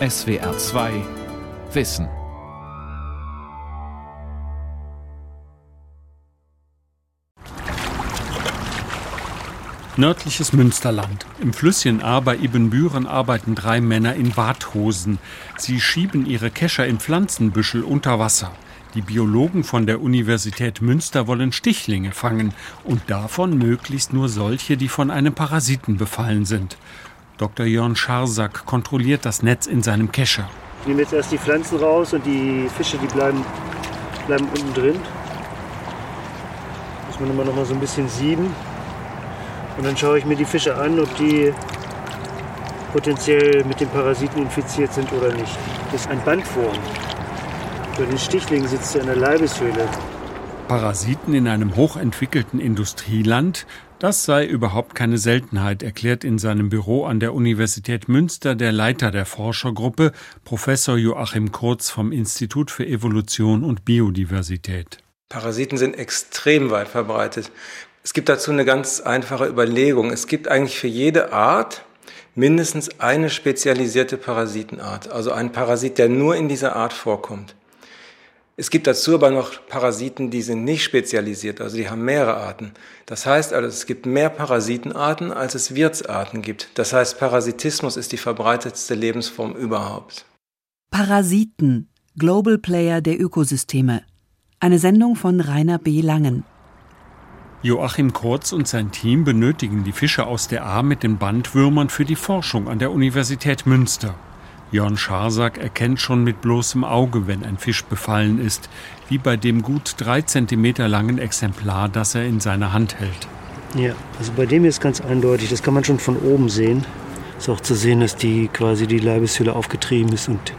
SWR 2 Wissen. Nördliches Münsterland. Im Flüsschen A bei Ibbenbüren arbeiten drei Männer in Badhosen. Sie schieben ihre Kescher in Pflanzenbüschel unter Wasser. Die Biologen von der Universität Münster wollen Stichlinge fangen und davon möglichst nur solche, die von einem Parasiten befallen sind. Dr. Jörn Scharsack kontrolliert das Netz in seinem Kescher. Ich nehme jetzt erst die Pflanzen raus und die Fische, die bleiben, bleiben unten drin. Muss man immer noch mal so ein bisschen sieben. Und dann schaue ich mir die Fische an, ob die potenziell mit dem Parasiten infiziert sind oder nicht. Das ist ein Bandwurm. Bei den Stichlingen sitzt er in der Leibeshöhle. Parasiten in einem hochentwickelten Industrieland, das sei überhaupt keine Seltenheit, erklärt in seinem Büro an der Universität Münster der Leiter der Forschergruppe, Professor Joachim Kurz vom Institut für Evolution und Biodiversität. Parasiten sind extrem weit verbreitet. Es gibt dazu eine ganz einfache Überlegung. Es gibt eigentlich für jede Art mindestens eine spezialisierte Parasitenart, also ein Parasit, der nur in dieser Art vorkommt. Es gibt dazu aber noch Parasiten, die sind nicht spezialisiert, also die haben mehrere Arten. Das heißt also, es gibt mehr Parasitenarten, als es Wirtsarten gibt. Das heißt, Parasitismus ist die verbreitetste Lebensform überhaupt. Parasiten, Global Player der Ökosysteme. Eine Sendung von Rainer B. Langen. Joachim Kurz und sein Team benötigen die Fische aus der A mit den Bandwürmern für die Forschung an der Universität Münster. Jörn Scharsack erkennt schon mit bloßem Auge, wenn ein Fisch befallen ist, wie bei dem gut drei Zentimeter langen Exemplar, das er in seiner Hand hält. Ja, also bei dem ist ganz eindeutig, das kann man schon von oben sehen. Ist auch zu sehen, dass die quasi die Leibeshülle aufgetrieben ist. Und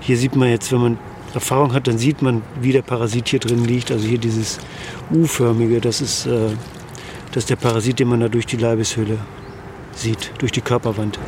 hier sieht man jetzt, wenn man Erfahrung hat, dann sieht man, wie der Parasit hier drin liegt. Also hier dieses U-förmige, das ist, äh, das ist der Parasit, den man da durch die Leibeshülle sieht, durch die Körperwand.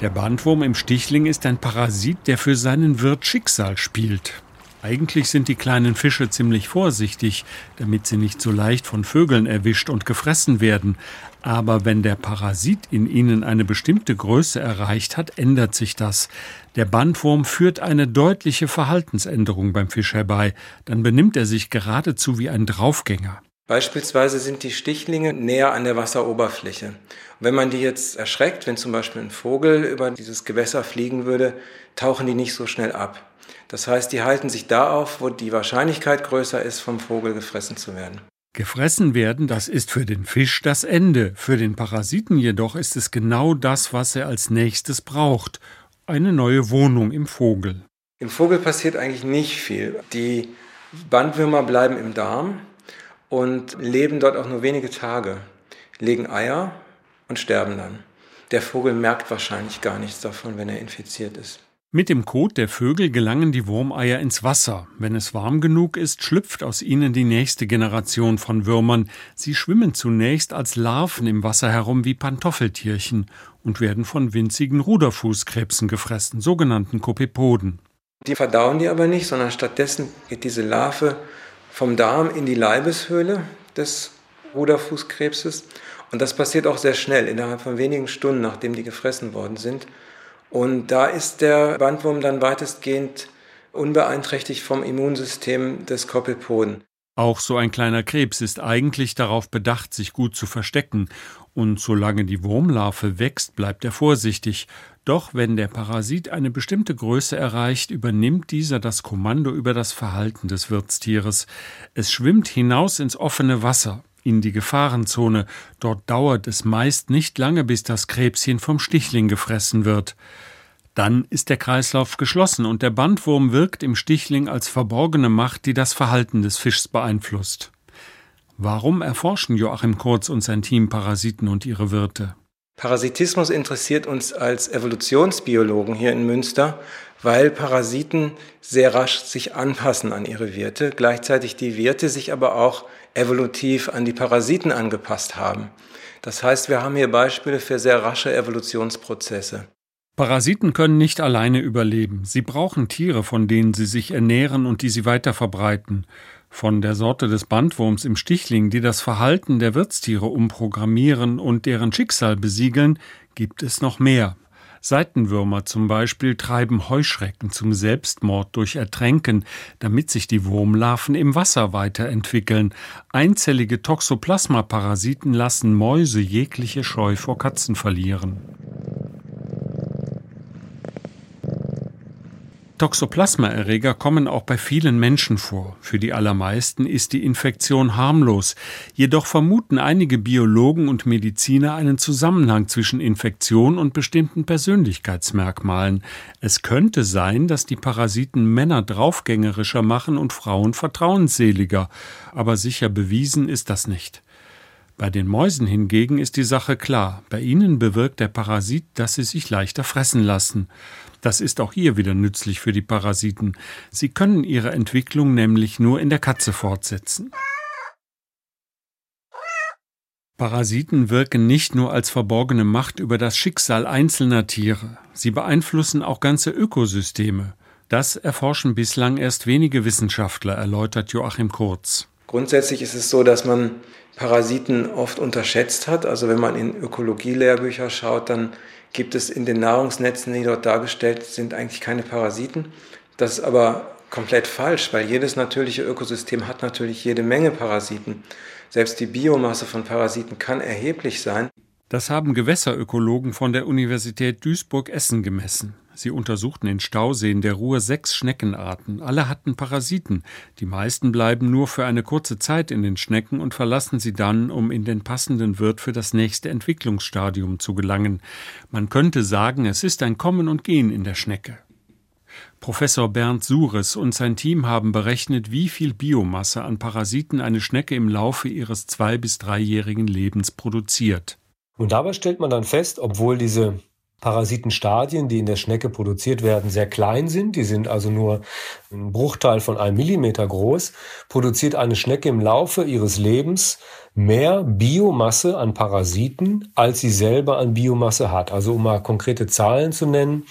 Der Bandwurm im Stichling ist ein Parasit, der für seinen Wirt Schicksal spielt. Eigentlich sind die kleinen Fische ziemlich vorsichtig, damit sie nicht so leicht von Vögeln erwischt und gefressen werden. Aber wenn der Parasit in ihnen eine bestimmte Größe erreicht hat, ändert sich das. Der Bandwurm führt eine deutliche Verhaltensänderung beim Fisch herbei. Dann benimmt er sich geradezu wie ein Draufgänger. Beispielsweise sind die Stichlinge näher an der Wasseroberfläche. Und wenn man die jetzt erschreckt, wenn zum Beispiel ein Vogel über dieses Gewässer fliegen würde, tauchen die nicht so schnell ab. Das heißt, die halten sich da auf, wo die Wahrscheinlichkeit größer ist, vom Vogel gefressen zu werden. Gefressen werden, das ist für den Fisch das Ende. Für den Parasiten jedoch ist es genau das, was er als nächstes braucht. Eine neue Wohnung im Vogel. Im Vogel passiert eigentlich nicht viel. Die Bandwürmer bleiben im Darm und leben dort auch nur wenige Tage, legen Eier und sterben dann. Der Vogel merkt wahrscheinlich gar nichts davon, wenn er infiziert ist. Mit dem Kot der Vögel gelangen die Wurmeier ins Wasser. Wenn es warm genug ist, schlüpft aus ihnen die nächste Generation von Würmern. Sie schwimmen zunächst als Larven im Wasser herum wie Pantoffeltierchen und werden von winzigen Ruderfußkrebsen gefressen, sogenannten Kopepoden. Die verdauen die aber nicht, sondern stattdessen geht diese Larve vom Darm in die Leibeshöhle des Ruderfußkrebses. Und das passiert auch sehr schnell, innerhalb von wenigen Stunden, nachdem die gefressen worden sind. Und da ist der Bandwurm dann weitestgehend unbeeinträchtigt vom Immunsystem des Koppelpoden. Auch so ein kleiner Krebs ist eigentlich darauf bedacht, sich gut zu verstecken, und solange die Wurmlarve wächst, bleibt er vorsichtig. Doch wenn der Parasit eine bestimmte Größe erreicht, übernimmt dieser das Kommando über das Verhalten des Wirtstieres. Es schwimmt hinaus ins offene Wasser, in die Gefahrenzone. Dort dauert es meist nicht lange, bis das Krebschen vom Stichling gefressen wird. Dann ist der Kreislauf geschlossen und der Bandwurm wirkt im Stichling als verborgene Macht, die das Verhalten des Fischs beeinflusst. Warum erforschen Joachim Kurz und sein Team Parasiten und ihre Wirte? Parasitismus interessiert uns als Evolutionsbiologen hier in Münster, weil Parasiten sehr rasch sich anpassen an ihre Wirte, gleichzeitig die Wirte sich aber auch evolutiv an die Parasiten angepasst haben. Das heißt, wir haben hier Beispiele für sehr rasche Evolutionsprozesse. Parasiten können nicht alleine überleben. Sie brauchen Tiere, von denen sie sich ernähren und die sie weiter verbreiten. Von der Sorte des Bandwurms im Stichling, die das Verhalten der Wirtstiere umprogrammieren und deren Schicksal besiegeln, gibt es noch mehr. Seitenwürmer zum Beispiel treiben Heuschrecken zum Selbstmord durch Ertränken, damit sich die Wurmlarven im Wasser weiterentwickeln. Einzellige Toxoplasma-Parasiten lassen Mäuse jegliche Scheu vor Katzen verlieren. Toxoplasma-Erreger kommen auch bei vielen Menschen vor. Für die allermeisten ist die Infektion harmlos. Jedoch vermuten einige Biologen und Mediziner einen Zusammenhang zwischen Infektion und bestimmten Persönlichkeitsmerkmalen. Es könnte sein, dass die Parasiten Männer draufgängerischer machen und Frauen vertrauensseliger. Aber sicher bewiesen ist das nicht. Bei den Mäusen hingegen ist die Sache klar. Bei ihnen bewirkt der Parasit, dass sie sich leichter fressen lassen. Das ist auch hier wieder nützlich für die Parasiten. Sie können ihre Entwicklung nämlich nur in der Katze fortsetzen. Parasiten wirken nicht nur als verborgene Macht über das Schicksal einzelner Tiere, sie beeinflussen auch ganze Ökosysteme. Das erforschen bislang erst wenige Wissenschaftler, erläutert Joachim Kurz. Grundsätzlich ist es so, dass man Parasiten oft unterschätzt hat. Also wenn man in Ökologie-Lehrbücher schaut, dann gibt es in den Nahrungsnetzen, die dort dargestellt sind, eigentlich keine Parasiten. Das ist aber komplett falsch, weil jedes natürliche Ökosystem hat natürlich jede Menge Parasiten. Selbst die Biomasse von Parasiten kann erheblich sein. Das haben Gewässerökologen von der Universität Duisburg-Essen gemessen. Sie untersuchten in Stauseen der Ruhr sechs Schneckenarten. Alle hatten Parasiten. Die meisten bleiben nur für eine kurze Zeit in den Schnecken und verlassen sie dann, um in den passenden Wirt für das nächste Entwicklungsstadium zu gelangen. Man könnte sagen, es ist ein Kommen und Gehen in der Schnecke. Professor Bernd Sures und sein Team haben berechnet, wie viel Biomasse an Parasiten eine Schnecke im Laufe ihres zwei- bis dreijährigen Lebens produziert. Und dabei stellt man dann fest, obwohl diese Parasitenstadien, die in der Schnecke produziert werden, sehr klein sind, die sind also nur ein Bruchteil von einem Millimeter groß, produziert eine Schnecke im Laufe ihres Lebens mehr Biomasse an Parasiten, als sie selber an Biomasse hat. Also um mal konkrete Zahlen zu nennen,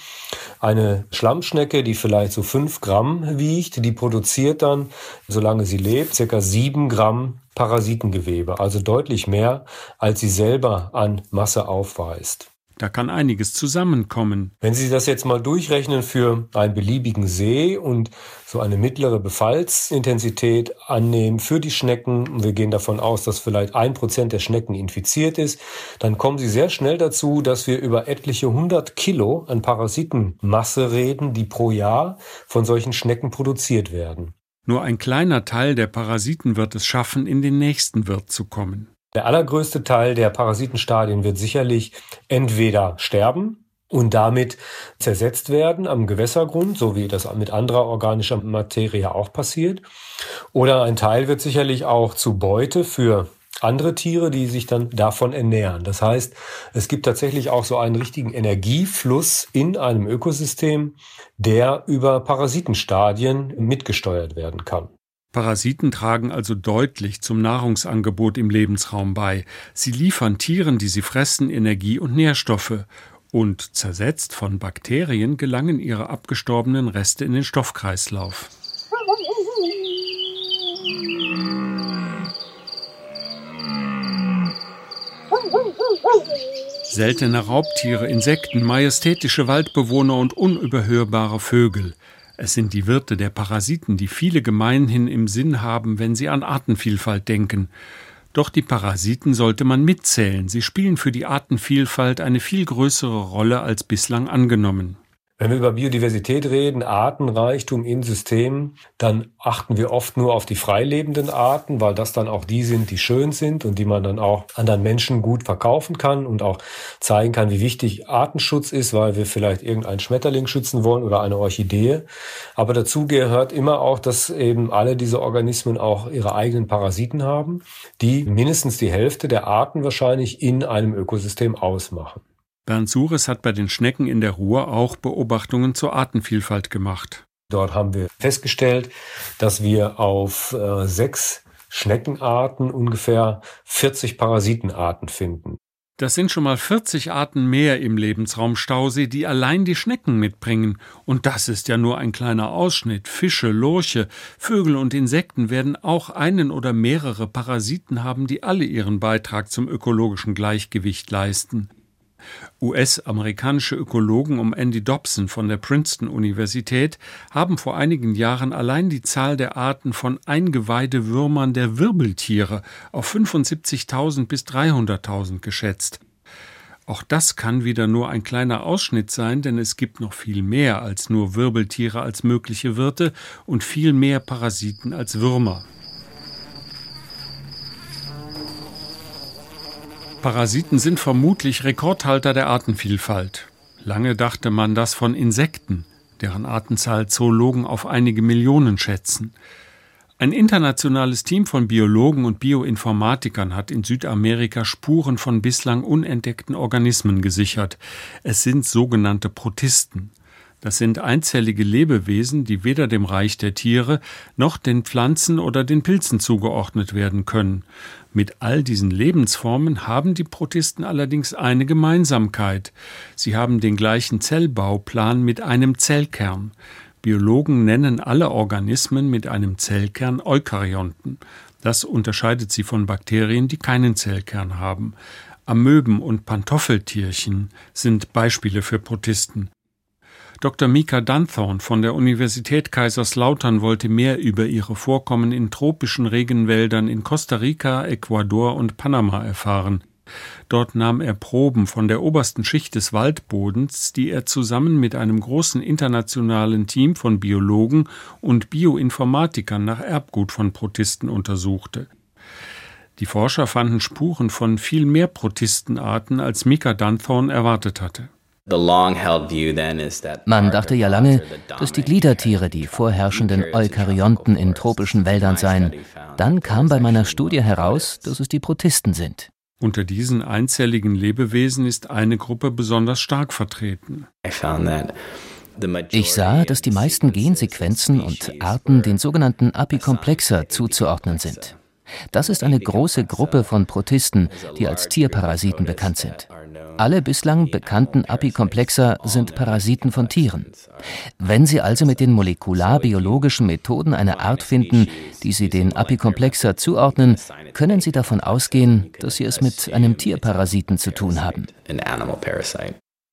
eine Schlammschnecke, die vielleicht so fünf Gramm wiegt, die produziert dann, solange sie lebt, circa sieben Gramm Parasitengewebe, also deutlich mehr, als sie selber an Masse aufweist. Da kann einiges zusammenkommen. Wenn Sie das jetzt mal durchrechnen für einen beliebigen See und so eine mittlere Befallsintensität annehmen für die Schnecken, und wir gehen davon aus, dass vielleicht ein Prozent der Schnecken infiziert ist, dann kommen Sie sehr schnell dazu, dass wir über etliche hundert Kilo an Parasitenmasse reden, die pro Jahr von solchen Schnecken produziert werden. Nur ein kleiner Teil der Parasiten wird es schaffen, in den nächsten Wirt zu kommen. Der allergrößte Teil der Parasitenstadien wird sicherlich entweder sterben und damit zersetzt werden am Gewässergrund, so wie das mit anderer organischer Materie auch passiert. Oder ein Teil wird sicherlich auch zu Beute für andere Tiere, die sich dann davon ernähren. Das heißt, es gibt tatsächlich auch so einen richtigen Energiefluss in einem Ökosystem, der über Parasitenstadien mitgesteuert werden kann. Parasiten tragen also deutlich zum Nahrungsangebot im Lebensraum bei. Sie liefern Tieren, die sie fressen, Energie und Nährstoffe. Und zersetzt von Bakterien gelangen ihre abgestorbenen Reste in den Stoffkreislauf. Seltene Raubtiere, Insekten, majestätische Waldbewohner und unüberhörbare Vögel. Es sind die Wirte der Parasiten, die viele gemeinhin im Sinn haben, wenn sie an Artenvielfalt denken. Doch die Parasiten sollte man mitzählen. Sie spielen für die Artenvielfalt eine viel größere Rolle als bislang angenommen. Wenn wir über Biodiversität reden, Artenreichtum in Systemen, dann achten wir oft nur auf die freilebenden Arten, weil das dann auch die sind, die schön sind und die man dann auch anderen Menschen gut verkaufen kann und auch zeigen kann, wie wichtig Artenschutz ist, weil wir vielleicht irgendeinen Schmetterling schützen wollen oder eine Orchidee. Aber dazu gehört immer auch, dass eben alle diese Organismen auch ihre eigenen Parasiten haben, die mindestens die Hälfte der Arten wahrscheinlich in einem Ökosystem ausmachen. Bernd Sures hat bei den Schnecken in der Ruhr auch Beobachtungen zur Artenvielfalt gemacht. Dort haben wir festgestellt, dass wir auf äh, sechs Schneckenarten ungefähr 40 Parasitenarten finden. Das sind schon mal 40 Arten mehr im Lebensraum Stausee, die allein die Schnecken mitbringen. Und das ist ja nur ein kleiner Ausschnitt. Fische, Lurche, Vögel und Insekten werden auch einen oder mehrere Parasiten haben, die alle ihren Beitrag zum ökologischen Gleichgewicht leisten. US-amerikanische Ökologen um Andy Dobson von der Princeton-Universität haben vor einigen Jahren allein die Zahl der Arten von Eingeweidewürmern der Wirbeltiere auf 75.000 bis 300.000 geschätzt. Auch das kann wieder nur ein kleiner Ausschnitt sein, denn es gibt noch viel mehr als nur Wirbeltiere als mögliche Wirte und viel mehr Parasiten als Würmer. Parasiten sind vermutlich Rekordhalter der Artenvielfalt. Lange dachte man das von Insekten, deren Artenzahl Zoologen auf einige Millionen schätzen. Ein internationales Team von Biologen und Bioinformatikern hat in Südamerika Spuren von bislang unentdeckten Organismen gesichert. Es sind sogenannte Protisten. Das sind einzellige Lebewesen, die weder dem Reich der Tiere noch den Pflanzen oder den Pilzen zugeordnet werden können. Mit all diesen Lebensformen haben die Protisten allerdings eine Gemeinsamkeit. Sie haben den gleichen Zellbauplan mit einem Zellkern. Biologen nennen alle Organismen mit einem Zellkern Eukaryonten. Das unterscheidet sie von Bakterien, die keinen Zellkern haben. Amöben und Pantoffeltierchen sind Beispiele für Protisten. Dr. Mika Dunthorne von der Universität Kaiserslautern wollte mehr über ihre Vorkommen in tropischen Regenwäldern in Costa Rica, Ecuador und Panama erfahren. Dort nahm er Proben von der obersten Schicht des Waldbodens, die er zusammen mit einem großen internationalen Team von Biologen und Bioinformatikern nach Erbgut von Protisten untersuchte. Die Forscher fanden Spuren von viel mehr Protistenarten, als Mika Dunthorne erwartet hatte. Man dachte ja lange, dass die Gliedertiere die vorherrschenden Eukaryonten in tropischen Wäldern seien. Dann kam bei meiner Studie heraus, dass es die Protisten sind. Unter diesen einzelligen Lebewesen ist eine Gruppe besonders stark vertreten. Ich sah, dass die meisten Gensequenzen und Arten den sogenannten Apicomplexer zuzuordnen sind. Das ist eine große Gruppe von Protisten, die als Tierparasiten bekannt sind. Alle bislang bekannten Apikomplexa sind Parasiten von Tieren. Wenn Sie also mit den molekularbiologischen Methoden eine Art finden, die Sie den Apikomplexa zuordnen, können Sie davon ausgehen, dass Sie es mit einem Tierparasiten zu tun haben.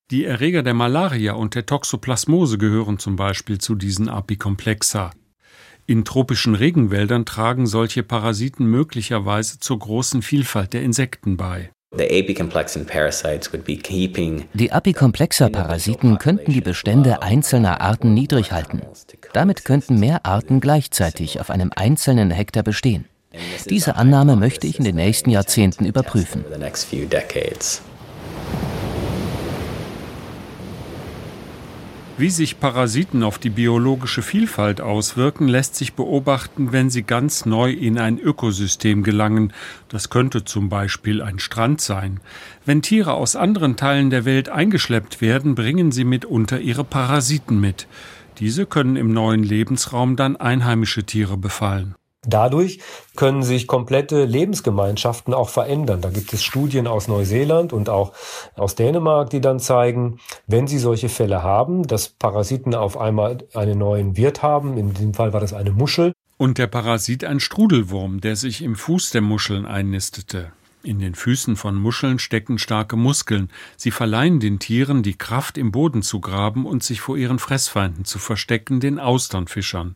Die Erreger der Malaria und der Toxoplasmose gehören zum Beispiel zu diesen Apikomplexa. In tropischen Regenwäldern tragen solche Parasiten möglicherweise zur großen Vielfalt der Insekten bei. Die Apikomplexer-Parasiten könnten die Bestände einzelner Arten niedrig halten. Damit könnten mehr Arten gleichzeitig auf einem einzelnen Hektar bestehen. Diese Annahme möchte ich in den nächsten Jahrzehnten überprüfen. Wie sich Parasiten auf die biologische Vielfalt auswirken, lässt sich beobachten, wenn sie ganz neu in ein Ökosystem gelangen. Das könnte zum Beispiel ein Strand sein. Wenn Tiere aus anderen Teilen der Welt eingeschleppt werden, bringen sie mitunter ihre Parasiten mit. Diese können im neuen Lebensraum dann einheimische Tiere befallen. Dadurch können sich komplette Lebensgemeinschaften auch verändern. Da gibt es Studien aus Neuseeland und auch aus Dänemark, die dann zeigen, wenn sie solche Fälle haben, dass Parasiten auf einmal einen neuen Wirt haben, in diesem Fall war das eine Muschel. Und der Parasit ein Strudelwurm, der sich im Fuß der Muscheln einnistete. In den Füßen von Muscheln stecken starke Muskeln. Sie verleihen den Tieren die Kraft, im Boden zu graben und sich vor ihren Fressfeinden zu verstecken, den Austernfischern.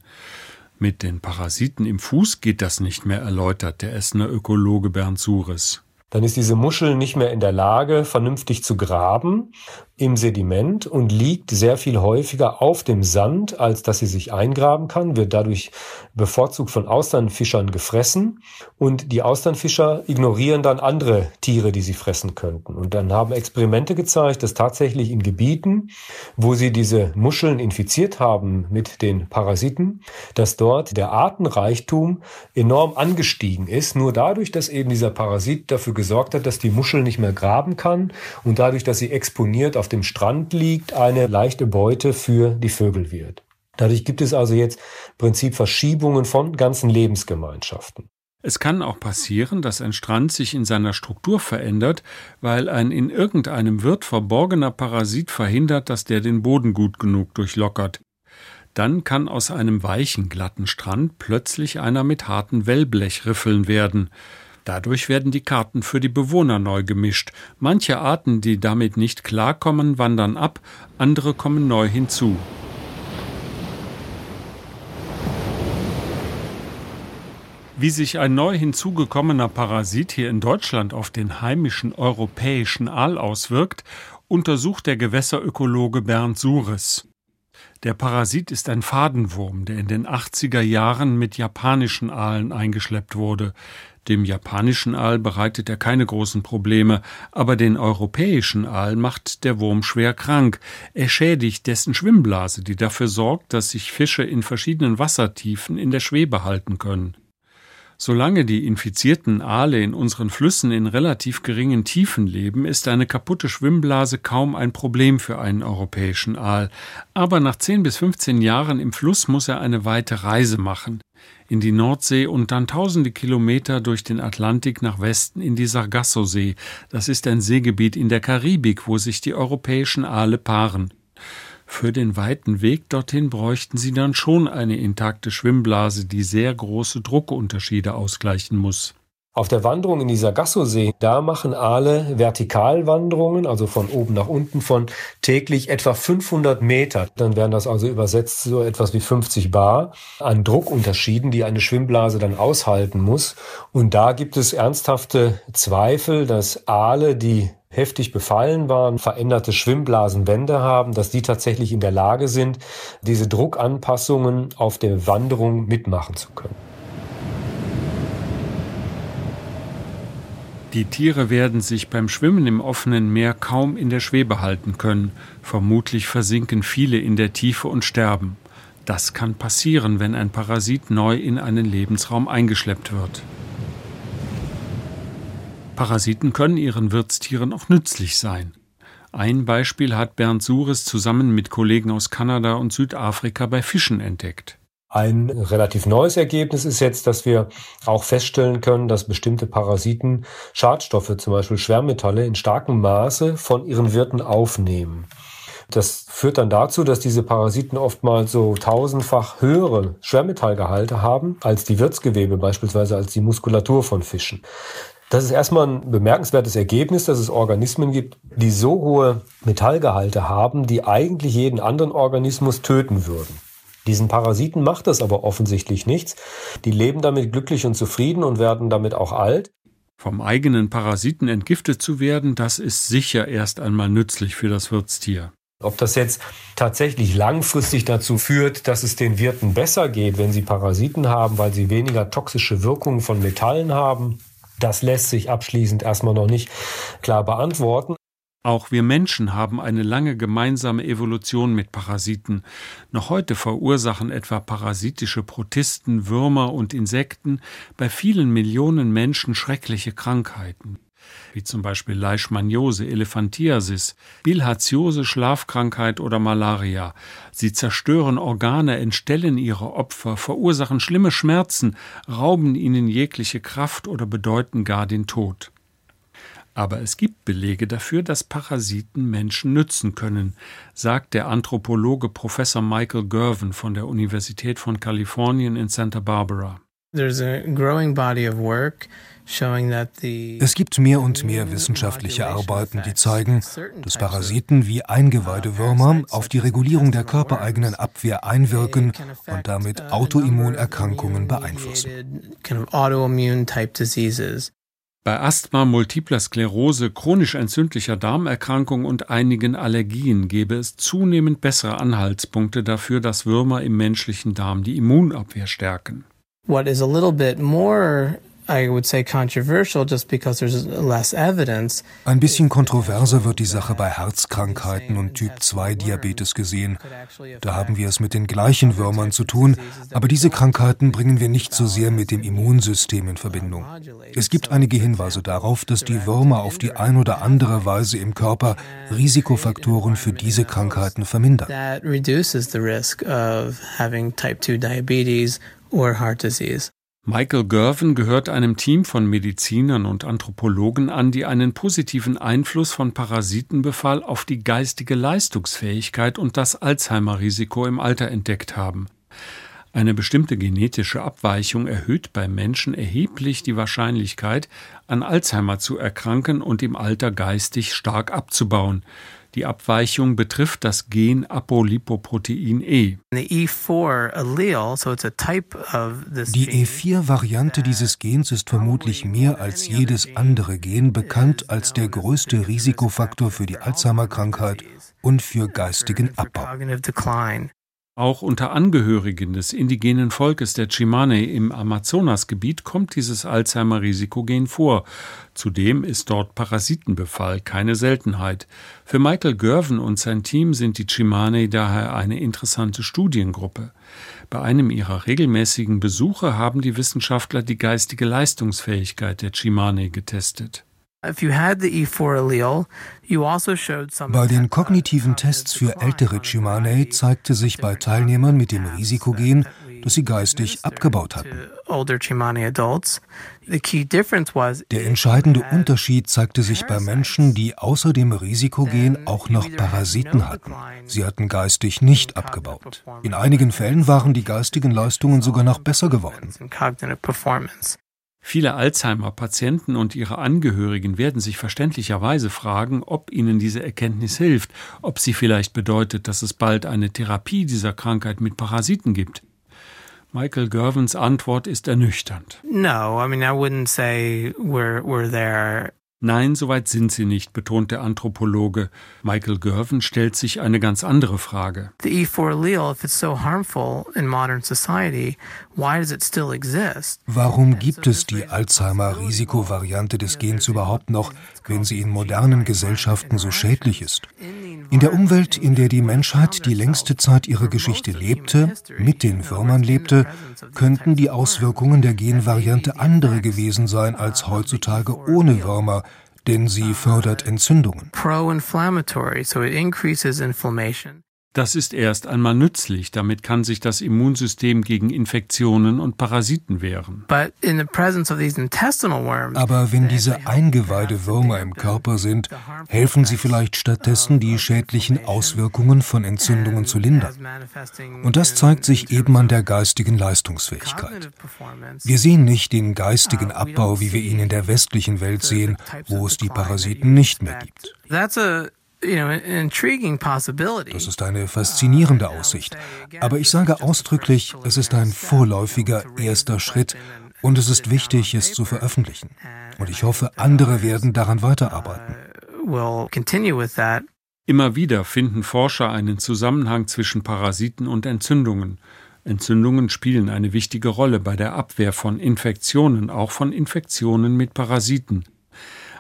Mit den Parasiten im Fuß geht das nicht mehr, erläutert der Essener Ökologe Bernd Sures. Dann ist diese Muschel nicht mehr in der Lage, vernünftig zu graben im Sediment und liegt sehr viel häufiger auf dem Sand, als dass sie sich eingraben kann, wird dadurch bevorzugt von Austernfischern gefressen und die Austernfischer ignorieren dann andere Tiere, die sie fressen könnten. Und dann haben Experimente gezeigt, dass tatsächlich in Gebieten, wo sie diese Muscheln infiziert haben mit den Parasiten, dass dort der Artenreichtum enorm angestiegen ist, nur dadurch, dass eben dieser Parasit dafür gesorgt hat, dass die Muschel nicht mehr graben kann und dadurch, dass sie exponiert auf auf dem Strand liegt, eine leichte Beute für die Vögel wird. Dadurch gibt es also jetzt im Prinzip Verschiebungen von ganzen Lebensgemeinschaften. Es kann auch passieren, dass ein Strand sich in seiner Struktur verändert, weil ein in irgendeinem Wirt verborgener Parasit verhindert, dass der den Boden gut genug durchlockert. Dann kann aus einem weichen, glatten Strand plötzlich einer mit harten Wellblechriffeln werden. Dadurch werden die Karten für die Bewohner neu gemischt. Manche Arten, die damit nicht klarkommen, wandern ab, andere kommen neu hinzu. Wie sich ein neu hinzugekommener Parasit hier in Deutschland auf den heimischen europäischen Aal auswirkt, untersucht der Gewässerökologe Bernd Sures. Der Parasit ist ein Fadenwurm, der in den 80er Jahren mit japanischen Aalen eingeschleppt wurde. Dem japanischen Aal bereitet er keine großen Probleme, aber den europäischen Aal macht der Wurm schwer krank. Er schädigt dessen Schwimmblase, die dafür sorgt, dass sich Fische in verschiedenen Wassertiefen in der Schwebe halten können. Solange die infizierten Aale in unseren Flüssen in relativ geringen Tiefen leben, ist eine kaputte Schwimmblase kaum ein Problem für einen europäischen Aal. Aber nach 10 bis 15 Jahren im Fluss muss er eine weite Reise machen. In die Nordsee und dann tausende Kilometer durch den Atlantik nach Westen in die Sargassosee. Das ist ein Seegebiet in der Karibik, wo sich die europäischen Aale paaren. Für den weiten Weg dorthin bräuchten sie dann schon eine intakte Schwimmblase, die sehr große Druckunterschiede ausgleichen muss. Auf der Wanderung in dieser Gassosee, da machen Aale Vertikalwanderungen, also von oben nach unten, von täglich etwa 500 Meter. Dann wären das also übersetzt so etwas wie 50 Bar an Druckunterschieden, die eine Schwimmblase dann aushalten muss. Und da gibt es ernsthafte Zweifel, dass Aale, die heftig befallen waren, veränderte Schwimmblasenwände haben, dass die tatsächlich in der Lage sind, diese Druckanpassungen auf der Wanderung mitmachen zu können. Die Tiere werden sich beim Schwimmen im offenen Meer kaum in der Schwebe halten können. Vermutlich versinken viele in der Tiefe und sterben. Das kann passieren, wenn ein Parasit neu in einen Lebensraum eingeschleppt wird. Parasiten können ihren Wirtstieren auch nützlich sein. Ein Beispiel hat Bernd Sures zusammen mit Kollegen aus Kanada und Südafrika bei Fischen entdeckt. Ein relativ neues Ergebnis ist jetzt, dass wir auch feststellen können, dass bestimmte Parasiten Schadstoffe, zum Beispiel Schwermetalle, in starkem Maße von ihren Wirten aufnehmen. Das führt dann dazu, dass diese Parasiten oftmals so tausendfach höhere Schwermetallgehalte haben als die Wirtsgewebe, beispielsweise als die Muskulatur von Fischen. Das ist erstmal ein bemerkenswertes Ergebnis, dass es Organismen gibt, die so hohe Metallgehalte haben, die eigentlich jeden anderen Organismus töten würden. Diesen Parasiten macht das aber offensichtlich nichts. Die leben damit glücklich und zufrieden und werden damit auch alt. Vom eigenen Parasiten entgiftet zu werden, das ist sicher erst einmal nützlich für das Wirtstier. Ob das jetzt tatsächlich langfristig dazu führt, dass es den Wirten besser geht, wenn sie Parasiten haben, weil sie weniger toxische Wirkungen von Metallen haben, das lässt sich abschließend erstmal noch nicht klar beantworten. Auch wir Menschen haben eine lange gemeinsame Evolution mit Parasiten. Noch heute verursachen etwa parasitische Protisten, Würmer und Insekten bei vielen Millionen Menschen schreckliche Krankheiten wie zum Beispiel Leishmaniose, Elephantiasis, Bilharziose, Schlafkrankheit oder Malaria. Sie zerstören Organe, entstellen ihre Opfer, verursachen schlimme Schmerzen, rauben ihnen jegliche Kraft oder bedeuten gar den Tod. Aber es gibt Belege dafür, dass Parasiten Menschen nützen können, sagt der Anthropologe Professor Michael Gervin von der Universität von Kalifornien in Santa Barbara. There's a growing body of work es gibt mehr und mehr wissenschaftliche Arbeiten, die zeigen, dass Parasiten wie Eingeweidewürmer auf die Regulierung der körpereigenen Abwehr einwirken und damit Autoimmunerkrankungen beeinflussen. Bei Asthma, multipler Sklerose, chronisch entzündlicher Darmerkrankung und einigen Allergien gäbe es zunehmend bessere Anhaltspunkte dafür, dass Würmer im menschlichen Darm die Immunabwehr stärken. What is a little bit more ein bisschen kontroverser wird die Sache bei Herzkrankheiten und Typ-2-Diabetes gesehen. Da haben wir es mit den gleichen Würmern zu tun, aber diese Krankheiten bringen wir nicht so sehr mit dem Immunsystem in Verbindung. Es gibt einige Hinweise darauf, dass die Würmer auf die ein oder andere Weise im Körper Risikofaktoren für diese Krankheiten vermindern. That reduces the risk of having type 2 diabetes or heart disease. Michael Gervin gehört einem Team von Medizinern und Anthropologen an, die einen positiven Einfluss von Parasitenbefall auf die geistige Leistungsfähigkeit und das Alzheimer-Risiko im Alter entdeckt haben. Eine bestimmte genetische Abweichung erhöht beim Menschen erheblich die Wahrscheinlichkeit, an Alzheimer zu erkranken und im Alter geistig stark abzubauen. Die Abweichung betrifft das Gen Apolipoprotein E. Die E4-Variante dieses Gens ist vermutlich mehr als jedes andere Gen bekannt als der größte Risikofaktor für die Alzheimer-Krankheit und für geistigen Abbau. Auch unter Angehörigen des indigenen Volkes der Chimane im Amazonasgebiet kommt dieses Alzheimer-Risikogen vor. Zudem ist dort Parasitenbefall keine Seltenheit. Für Michael Gervin und sein Team sind die Chimane daher eine interessante Studiengruppe. Bei einem ihrer regelmäßigen Besuche haben die Wissenschaftler die geistige Leistungsfähigkeit der Chimane getestet. E also bei den kognitiven Tests für ältere Chimane zeigte sich bei Teilnehmern mit dem Risikogen, dass sie geistig abgebaut hatten. Der entscheidende Unterschied zeigte sich bei Menschen, die außer dem Risikogen auch noch Parasiten hatten. Sie hatten geistig nicht abgebaut. In einigen Fällen waren die geistigen Leistungen sogar noch besser geworden. Viele Alzheimer-Patienten und ihre Angehörigen werden sich verständlicherweise fragen, ob ihnen diese Erkenntnis hilft, ob sie vielleicht bedeutet, dass es bald eine Therapie dieser Krankheit mit Parasiten gibt. Michael Gervins Antwort ist ernüchternd. No, I mean I wouldn't say we're we're there Nein, soweit sind sie nicht, betont der Anthropologe. Michael Gervin stellt sich eine ganz andere Frage. E Warum gibt es die Alzheimer-Risikovariante des Gens überhaupt noch, wenn sie in modernen Gesellschaften so schädlich ist? In der Umwelt, in der die Menschheit die längste Zeit ihrer Geschichte lebte, mit den Würmern lebte, könnten die Auswirkungen der Genvariante andere gewesen sein als heutzutage ohne Würmer, denn sie fördert Entzündungen. Das ist erst einmal nützlich, damit kann sich das Immunsystem gegen Infektionen und Parasiten wehren. Aber wenn diese Eingeweidewürmer im Körper sind, helfen sie vielleicht stattdessen, die schädlichen Auswirkungen von Entzündungen zu lindern. Und das zeigt sich eben an der geistigen Leistungsfähigkeit. Wir sehen nicht den geistigen Abbau, wie wir ihn in der westlichen Welt sehen, wo es die Parasiten nicht mehr gibt. Das ist eine faszinierende Aussicht. Aber ich sage ausdrücklich, es ist ein vorläufiger erster Schritt und es ist wichtig, es zu veröffentlichen. Und ich hoffe, andere werden daran weiterarbeiten. Immer wieder finden Forscher einen Zusammenhang zwischen Parasiten und Entzündungen. Entzündungen spielen eine wichtige Rolle bei der Abwehr von Infektionen, auch von Infektionen mit Parasiten.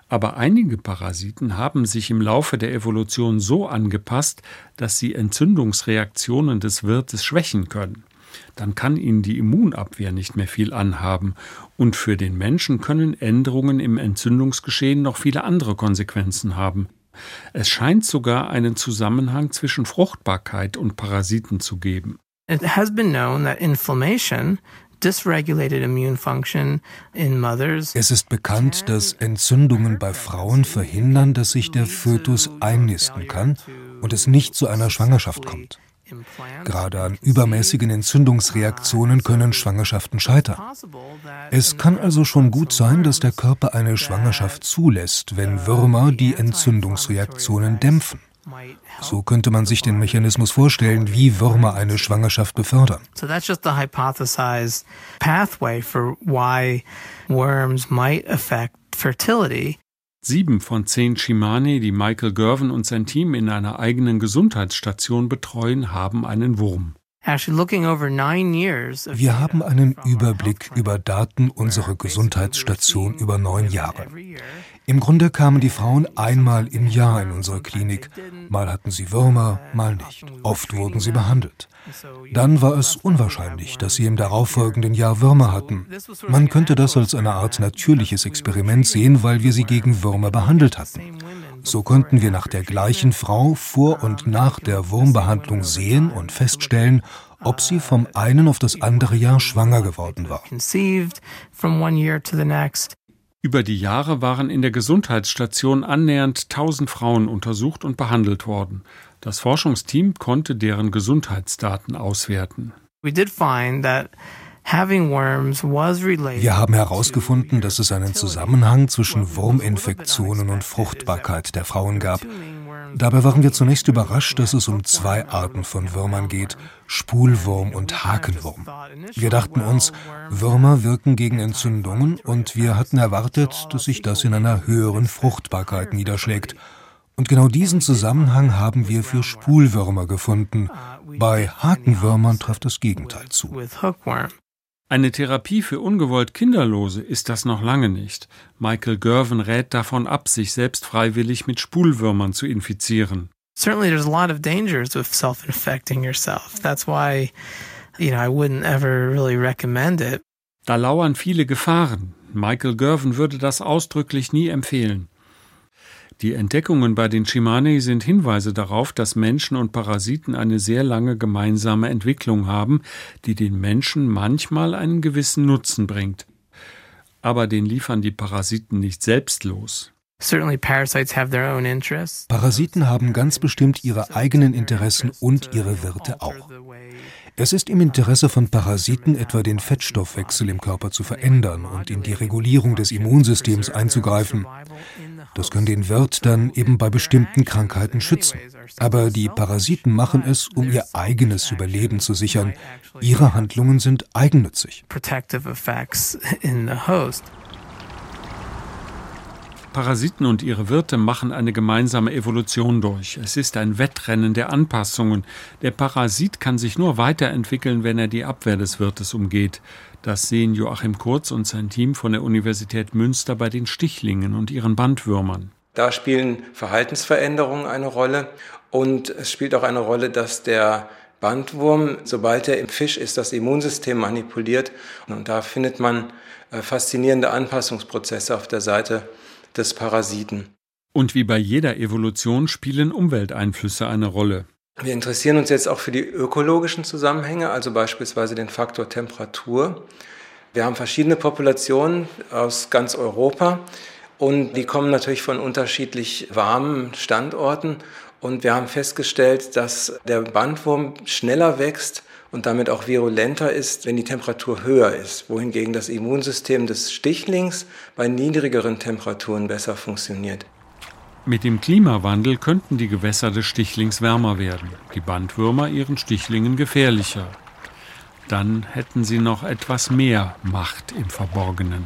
Aber einige Parasiten haben sich im Laufe der Evolution so angepasst, dass sie Entzündungsreaktionen des Wirtes schwächen können. Dann kann ihnen die Immunabwehr nicht mehr viel anhaben, und für den Menschen können Änderungen im Entzündungsgeschehen noch viele andere Konsequenzen haben. Es scheint sogar einen Zusammenhang zwischen Fruchtbarkeit und Parasiten zu geben. It has been known that inflammation es ist bekannt, dass Entzündungen bei Frauen verhindern, dass sich der Fötus einnisten kann und es nicht zu einer Schwangerschaft kommt. Gerade an übermäßigen Entzündungsreaktionen können Schwangerschaften scheitern. Es kann also schon gut sein, dass der Körper eine Schwangerschaft zulässt, wenn Würmer die Entzündungsreaktionen dämpfen. So könnte man sich den Mechanismus vorstellen, wie Würmer eine Schwangerschaft befördern. So that's just the hypothesized pathway for why worms might affect fertility. Sieben von zehn Shimane, die Michael Gervin und sein Team in einer eigenen Gesundheitsstation betreuen, haben einen Wurm. Wir haben einen Überblick über Daten unserer Gesundheitsstation über neun Jahre. Im Grunde kamen die Frauen einmal im Jahr in unsere Klinik. Mal hatten sie Würmer, mal nicht. Oft wurden sie behandelt. Dann war es unwahrscheinlich, dass sie im darauffolgenden Jahr Würmer hatten. Man könnte das als eine Art natürliches Experiment sehen, weil wir sie gegen Würmer behandelt hatten. So konnten wir nach der gleichen Frau vor und nach der Wurmbehandlung sehen und feststellen, ob sie vom einen auf das andere Jahr schwanger geworden war. Über die Jahre waren in der Gesundheitsstation annähernd 1000 Frauen untersucht und behandelt worden. Das Forschungsteam konnte deren Gesundheitsdaten auswerten. We did find that wir haben herausgefunden, dass es einen Zusammenhang zwischen Wurminfektionen und Fruchtbarkeit der Frauen gab. Dabei waren wir zunächst überrascht, dass es um zwei Arten von Würmern geht, Spulwurm und Hakenwurm. Wir dachten uns, Würmer wirken gegen Entzündungen und wir hatten erwartet, dass sich das in einer höheren Fruchtbarkeit niederschlägt. Und genau diesen Zusammenhang haben wir für Spulwürmer gefunden. Bei Hakenwürmern trifft das Gegenteil zu. Eine Therapie für ungewollt Kinderlose ist das noch lange nicht. Michael Gervin rät davon ab, sich selbst freiwillig mit Spulwürmern zu infizieren. Certainly there's a lot of dangers with self-infecting yourself. That's why, you know, I wouldn't ever really recommend it. Da lauern viele Gefahren. Michael Gervin würde das ausdrücklich nie empfehlen. Die Entdeckungen bei den Shimane sind Hinweise darauf, dass Menschen und Parasiten eine sehr lange gemeinsame Entwicklung haben, die den Menschen manchmal einen gewissen Nutzen bringt. Aber den liefern die Parasiten nicht selbstlos. Parasiten haben ganz bestimmt ihre eigenen Interessen und ihre Wirte auch. Es ist im Interesse von Parasiten, etwa den Fettstoffwechsel im Körper zu verändern und in die Regulierung des Immunsystems einzugreifen. Das kann den Wirt dann eben bei bestimmten Krankheiten schützen. Aber die Parasiten machen es, um ihr eigenes Überleben zu sichern. Ihre Handlungen sind eigennützig. Parasiten und ihre Wirte machen eine gemeinsame Evolution durch. Es ist ein Wettrennen der Anpassungen. Der Parasit kann sich nur weiterentwickeln, wenn er die Abwehr des Wirtes umgeht. Das sehen Joachim Kurz und sein Team von der Universität Münster bei den Stichlingen und ihren Bandwürmern. Da spielen Verhaltensveränderungen eine Rolle und es spielt auch eine Rolle, dass der Bandwurm, sobald er im Fisch ist, das Immunsystem manipuliert. Und da findet man äh, faszinierende Anpassungsprozesse auf der Seite des Parasiten. Und wie bei jeder Evolution spielen Umwelteinflüsse eine Rolle. Wir interessieren uns jetzt auch für die ökologischen Zusammenhänge, also beispielsweise den Faktor Temperatur. Wir haben verschiedene Populationen aus ganz Europa und die kommen natürlich von unterschiedlich warmen Standorten. Und wir haben festgestellt, dass der Bandwurm schneller wächst und damit auch virulenter ist, wenn die Temperatur höher ist, wohingegen das Immunsystem des Stichlings bei niedrigeren Temperaturen besser funktioniert. Mit dem Klimawandel könnten die Gewässer des Stichlings wärmer werden, die Bandwürmer ihren Stichlingen gefährlicher. Dann hätten sie noch etwas mehr Macht im Verborgenen.